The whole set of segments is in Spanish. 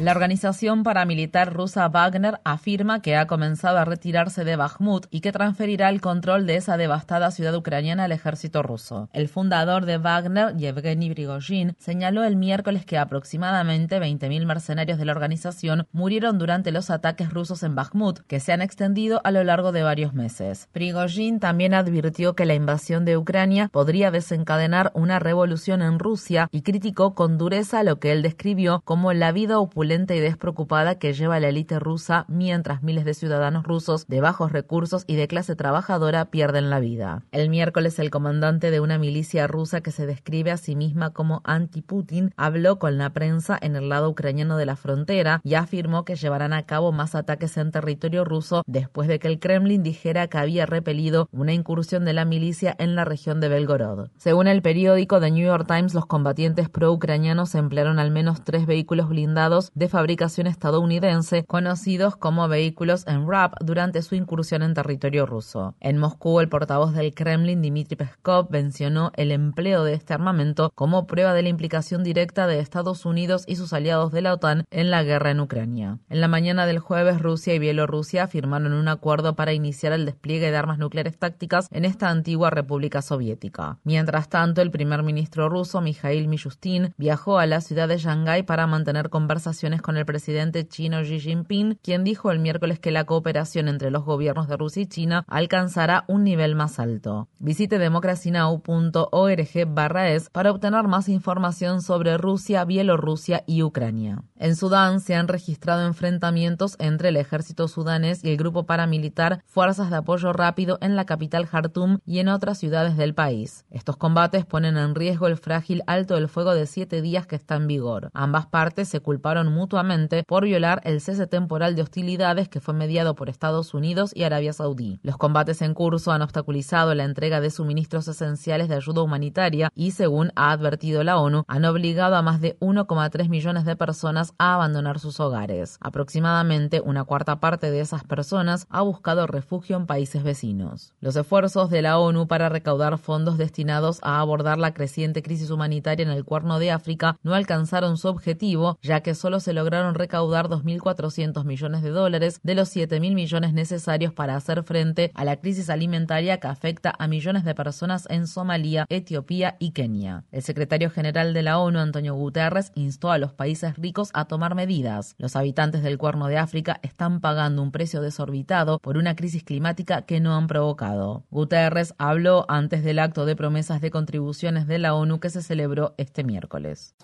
La organización paramilitar rusa Wagner afirma que ha comenzado a retirarse de Bakhmut y que transferirá el control de esa devastada ciudad ucraniana al ejército ruso. El fundador de Wagner, Yevgeny Prigozhin, señaló el miércoles que aproximadamente 20.000 mercenarios de la organización murieron durante los ataques rusos en Bakhmut, que se han extendido a lo largo de varios meses. Prigozhin también advirtió que la invasión de Ucrania podría desencadenar una revolución en Rusia y criticó con dureza lo que él describió como la vida opulenta y despreocupada que lleva la élite rusa mientras miles de ciudadanos rusos de bajos recursos y de clase trabajadora pierden la vida. El miércoles el comandante de una milicia rusa que se describe a sí misma como anti-Putin habló con la prensa en el lado ucraniano de la frontera y afirmó que llevarán a cabo más ataques en territorio ruso después de que el Kremlin dijera que había repelido una incursión de la milicia en la región de Belgorod. Según el periódico The New York Times, los combatientes pro-ucranianos emplearon al menos tres vehículos blindados de fabricación estadounidense, conocidos como vehículos en RAP, durante su incursión en territorio ruso. En Moscú, el portavoz del Kremlin, Dmitry Peskov, mencionó el empleo de este armamento como prueba de la implicación directa de Estados Unidos y sus aliados de la OTAN en la guerra en Ucrania. En la mañana del jueves, Rusia y Bielorrusia firmaron un acuerdo para iniciar el despliegue de armas nucleares tácticas en esta antigua república soviética. Mientras tanto, el primer ministro ruso, Mikhail Mishustin, viajó a la ciudad de Shanghái para mantener conversaciones con el presidente chino Xi Jinping, quien dijo el miércoles que la cooperación entre los gobiernos de Rusia y China alcanzará un nivel más alto. Visite democracynow.org barra es para obtener más información sobre Rusia, Bielorrusia y Ucrania. En Sudán se han registrado enfrentamientos entre el ejército sudanés y el grupo paramilitar Fuerzas de Apoyo Rápido en la capital Jartum y en otras ciudades del país. Estos combates ponen en riesgo el frágil alto del fuego de siete días que está en vigor. Ambas partes se culparon mutuamente por violar el cese temporal de hostilidades que fue mediado por Estados Unidos y Arabia Saudí. Los combates en curso han obstaculizado la entrega de suministros esenciales de ayuda humanitaria y, según ha advertido la ONU, han obligado a más de 1,3 millones de personas a abandonar sus hogares. Aproximadamente una cuarta parte de esas personas ha buscado refugio en países vecinos. Los esfuerzos de la ONU para recaudar fondos destinados a abordar la creciente crisis humanitaria en el Cuerno de África no alcanzaron su objetivo, ya que solo se lograron recaudar 2.400 millones de dólares de los 7.000 millones necesarios para hacer frente a la crisis alimentaria que afecta a millones de personas en Somalia, Etiopía y Kenia. El secretario general de la ONU, Antonio Guterres, instó a los países ricos a tomar medidas. Los habitantes del Cuerno de África están pagando un precio desorbitado por una crisis climática que no han provocado. Guterres habló antes del acto de promesas de contribuciones de la ONU que se celebró este miércoles.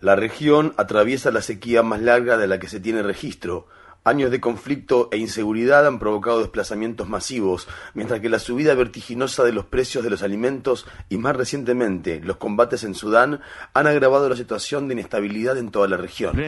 La región atraviesa la sequía más larga de la que se tiene registro, Años de conflicto e inseguridad han provocado desplazamientos masivos, mientras que la subida vertiginosa de los precios de los alimentos y más recientemente los combates en Sudán han agravado la situación de inestabilidad en toda la región.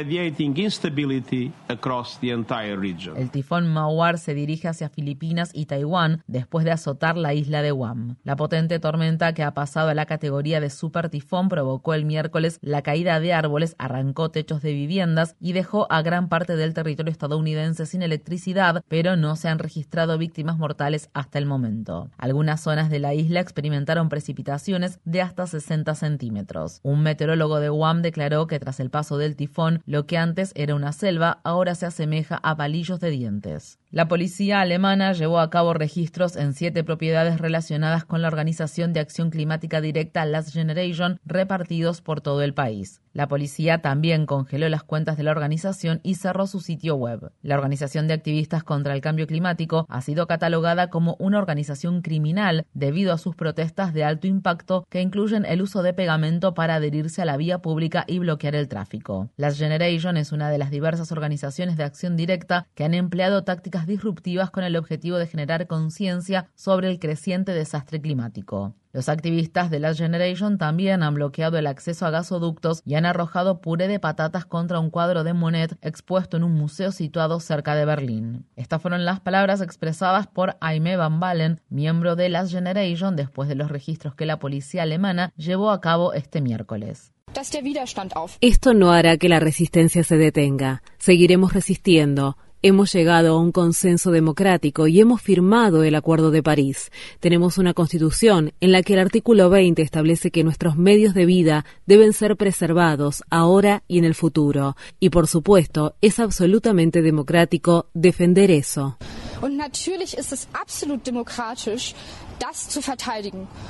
El tifón Mawar se dirige hacia Filipinas y Taiwán después de azotar la isla de Guam. La potente tormenta que ha pasado a la categoría de super tifón provocó el miércoles la caída de árboles, arrancó techos de viviendas y dejó a gran parte del territorio estadounidense sin electricidad, pero no se han registrado víctimas mortales hasta el momento. Algunas zonas de la isla experimentaron precipitaciones de hasta 60 centímetros. Un meteorólogo de Guam declaró que tras el paso del tifón, lo que antes era una selva ahora se asemeja a palillos de dientes. La policía alemana llevó a cabo registros en siete propiedades relacionadas con la Organización de Acción Climática Directa Last Generation repartidos por todo el país. La policía también congeló las cuentas de la organización y cerró su sitio web. La Organización de Activistas contra el Cambio Climático ha sido catalogada como una organización criminal debido a sus protestas de alto impacto que incluyen el uso de pegamento para adherirse a la vía pública y bloquear el tráfico. Last Generation es una de las diversas organizaciones de acción directa que han empleado tácticas políticas disruptivas con el objetivo de generar conciencia sobre el creciente desastre climático. Los activistas de la Generation también han bloqueado el acceso a gasoductos y han arrojado puré de patatas contra un cuadro de Monet expuesto en un museo situado cerca de Berlín. Estas fueron las palabras expresadas por Aime Van Balen, miembro de la Generation, después de los registros que la policía alemana llevó a cabo este miércoles. Esto no hará que la resistencia se detenga. Seguiremos resistiendo. Hemos llegado a un consenso democrático y hemos firmado el Acuerdo de París. Tenemos una constitución en la que el artículo 20 establece que nuestros medios de vida deben ser preservados ahora y en el futuro. Y por supuesto, es absolutamente democrático defender eso.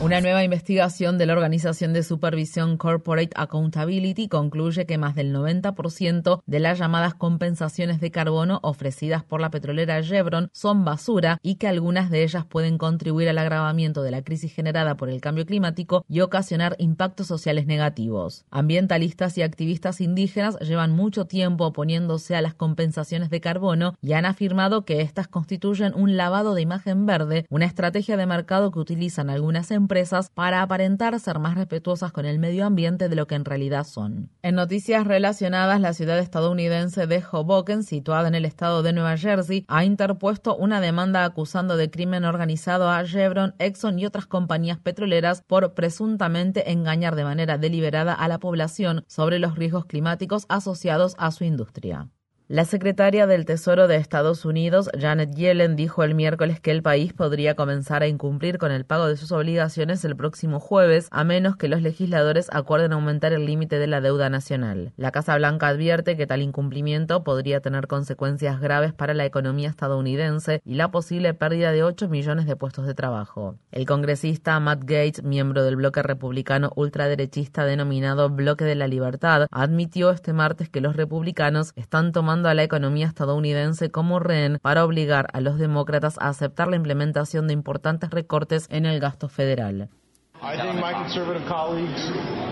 Una nueva investigación de la Organización de Supervisión Corporate Accountability concluye que más del 90% de las llamadas compensaciones de carbono ofrecidas por la petrolera Chevron son basura y que algunas de ellas pueden contribuir al agravamiento de la crisis generada por el cambio climático y ocasionar impactos sociales negativos. Ambientalistas y activistas indígenas llevan mucho tiempo oponiéndose a las compensaciones de carbono y han afirmado que estas constituyen un lavado de imagen verde, una estrategia de mercado que utilizan algunas empresas para aparentar ser más respetuosas con el medio ambiente de lo que en realidad son. En noticias relacionadas, la ciudad estadounidense de Hoboken, situada en el estado de Nueva Jersey, ha interpuesto una demanda acusando de crimen organizado a Chevron, Exxon y otras compañías petroleras por presuntamente engañar de manera deliberada a la población sobre los riesgos climáticos asociados a su industria. La secretaria del Tesoro de Estados Unidos, Janet Yellen, dijo el miércoles que el país podría comenzar a incumplir con el pago de sus obligaciones el próximo jueves, a menos que los legisladores acuerden aumentar el límite de la deuda nacional. La Casa Blanca advierte que tal incumplimiento podría tener consecuencias graves para la economía estadounidense y la posible pérdida de 8 millones de puestos de trabajo. El congresista Matt Gates, miembro del bloque republicano ultraderechista denominado Bloque de la Libertad, admitió este martes que los republicanos están tomando a la economía estadounidense como rehén para obligar a los demócratas a aceptar la implementación de importantes recortes en el gasto federal.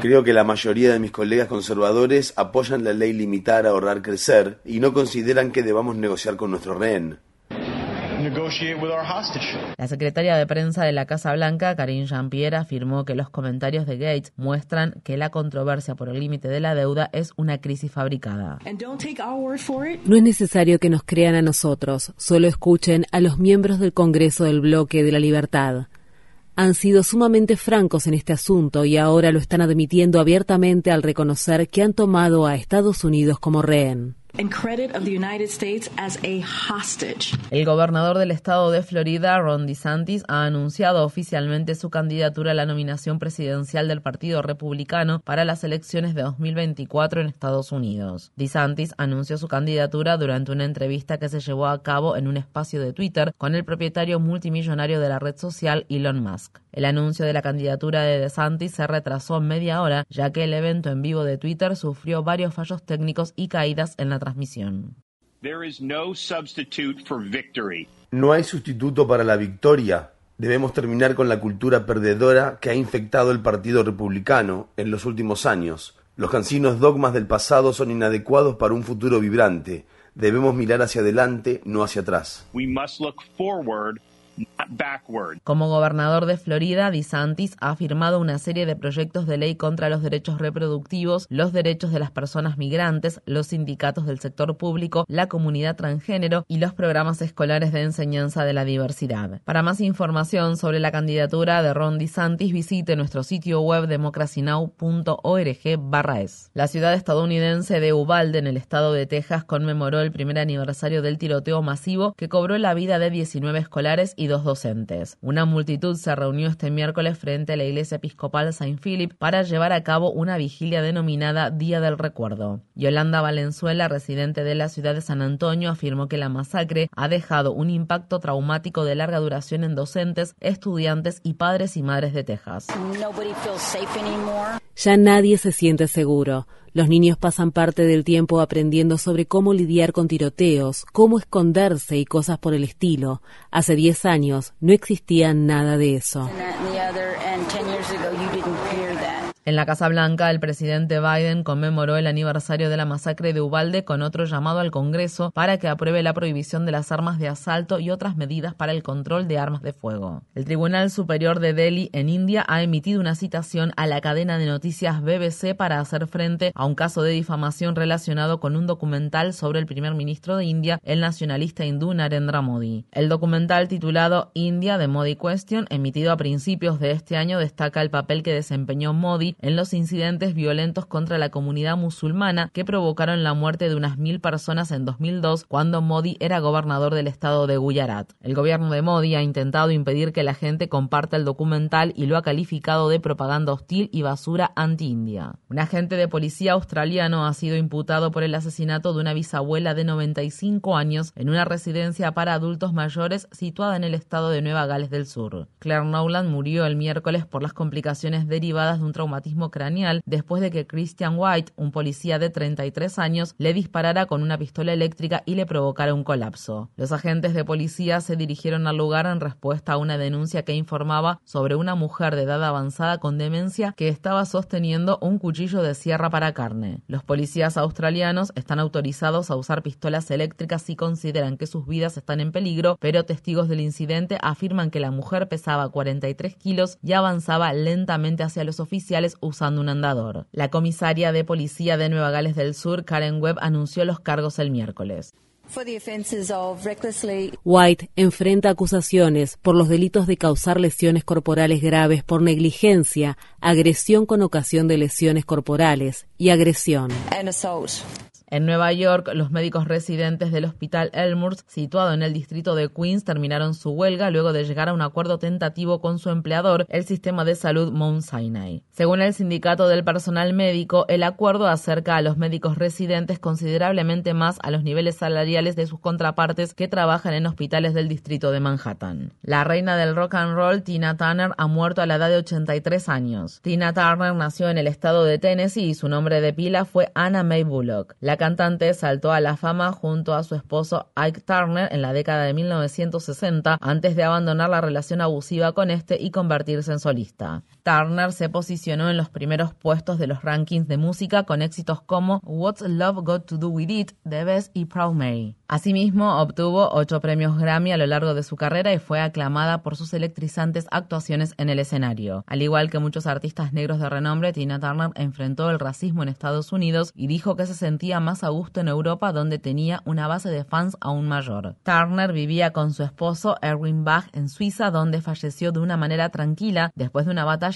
Creo que la mayoría de mis colegas conservadores apoyan la ley limitar a ahorrar crecer y no consideran que debamos negociar con nuestro rehén. La secretaria de prensa de la Casa Blanca, Karine Jean-Pierre, afirmó que los comentarios de Gates muestran que la controversia por el límite de la deuda es una crisis fabricada. No es necesario que nos crean a nosotros, solo escuchen a los miembros del Congreso del Bloque de la Libertad. Han sido sumamente francos en este asunto y ahora lo están admitiendo abiertamente al reconocer que han tomado a Estados Unidos como rehén. El gobernador del estado de Florida, Ron DeSantis, ha anunciado oficialmente su candidatura a la nominación presidencial del Partido Republicano para las elecciones de 2024 en Estados Unidos. DeSantis anunció su candidatura durante una entrevista que se llevó a cabo en un espacio de Twitter con el propietario multimillonario de la red social Elon Musk. El anuncio de la candidatura de DeSantis se retrasó media hora, ya que el evento en vivo de Twitter sufrió varios fallos técnicos y caídas en la transmisión. No hay sustituto para la victoria. Debemos terminar con la cultura perdedora que ha infectado el Partido Republicano en los últimos años. Los cansinos dogmas del pasado son inadecuados para un futuro vibrante. Debemos mirar hacia adelante, no hacia atrás. Como gobernador de Florida, DeSantis ha firmado una serie de proyectos de ley contra los derechos reproductivos, los derechos de las personas migrantes, los sindicatos del sector público, la comunidad transgénero y los programas escolares de enseñanza de la diversidad. Para más información sobre la candidatura de Ron DeSantis, visite nuestro sitio web democracynow.org/es. La ciudad estadounidense de Uvalde, en el estado de Texas, conmemoró el primer aniversario del tiroteo masivo que cobró la vida de 19 escolares y dos docentes. Una multitud se reunió este miércoles frente a la iglesia episcopal Saint Philip para llevar a cabo una vigilia denominada Día del Recuerdo. Yolanda Valenzuela, residente de la ciudad de San Antonio, afirmó que la masacre ha dejado un impacto traumático de larga duración en docentes, estudiantes y padres y madres de Texas. Ya nadie se siente seguro. Los niños pasan parte del tiempo aprendiendo sobre cómo lidiar con tiroteos, cómo esconderse y cosas por el estilo. Hace 10 años no existía nada de eso. En la Casa Blanca, el presidente Biden conmemoró el aniversario de la masacre de Ubalde con otro llamado al Congreso para que apruebe la prohibición de las armas de asalto y otras medidas para el control de armas de fuego. El Tribunal Superior de Delhi en India ha emitido una citación a la cadena de noticias BBC para hacer frente a un caso de difamación relacionado con un documental sobre el primer ministro de India, el nacionalista hindú Narendra Modi. El documental titulado India de Modi Question, emitido a principios de este año, destaca el papel que desempeñó Modi en los incidentes violentos contra la comunidad musulmana que provocaron la muerte de unas mil personas en 2002 cuando Modi era gobernador del estado de Gujarat. El gobierno de Modi ha intentado impedir que la gente comparta el documental y lo ha calificado de propaganda hostil y basura anti-India. Un agente de policía australiano ha sido imputado por el asesinato de una bisabuela de 95 años en una residencia para adultos mayores situada en el estado de Nueva Gales del Sur. Claire Nowland murió el miércoles por las complicaciones derivadas de un traumatismo craneal después de que Christian White, un policía de 33 años, le disparara con una pistola eléctrica y le provocara un colapso. Los agentes de policía se dirigieron al lugar en respuesta a una denuncia que informaba sobre una mujer de edad avanzada con demencia que estaba sosteniendo un cuchillo de sierra para carne. Los policías australianos están autorizados a usar pistolas eléctricas si consideran que sus vidas están en peligro, pero testigos del incidente afirman que la mujer pesaba 43 kilos y avanzaba lentamente hacia los oficiales usando un andador. La comisaria de policía de Nueva Gales del Sur, Karen Webb, anunció los cargos el miércoles. White enfrenta acusaciones por los delitos de causar lesiones corporales graves por negligencia, agresión con ocasión de lesiones corporales y agresión. En Nueva York, los médicos residentes del Hospital Elmhurst, situado en el distrito de Queens, terminaron su huelga luego de llegar a un acuerdo tentativo con su empleador, el sistema de salud Mount Sinai. Según el sindicato del personal médico, el acuerdo acerca a los médicos residentes considerablemente más a los niveles salariales de sus contrapartes que trabajan en hospitales del distrito de Manhattan. La reina del rock and roll, Tina Turner, ha muerto a la edad de 83 años. Tina Turner nació en el estado de Tennessee y su nombre de pila fue Anna May Bullock. Cantante saltó a la fama junto a su esposo Ike Turner en la década de 1960 antes de abandonar la relación abusiva con este y convertirse en solista. Turner se posicionó en los primeros puestos de los rankings de música con éxitos como What's Love Got to Do With It, The Best y Proud Mary. Asimismo, obtuvo ocho premios Grammy a lo largo de su carrera y fue aclamada por sus electrizantes actuaciones en el escenario. Al igual que muchos artistas negros de renombre, Tina Turner enfrentó el racismo en Estados Unidos y dijo que se sentía más a gusto en Europa donde tenía una base de fans aún mayor. Turner vivía con su esposo Erwin Bach en Suiza donde falleció de una manera tranquila después de una batalla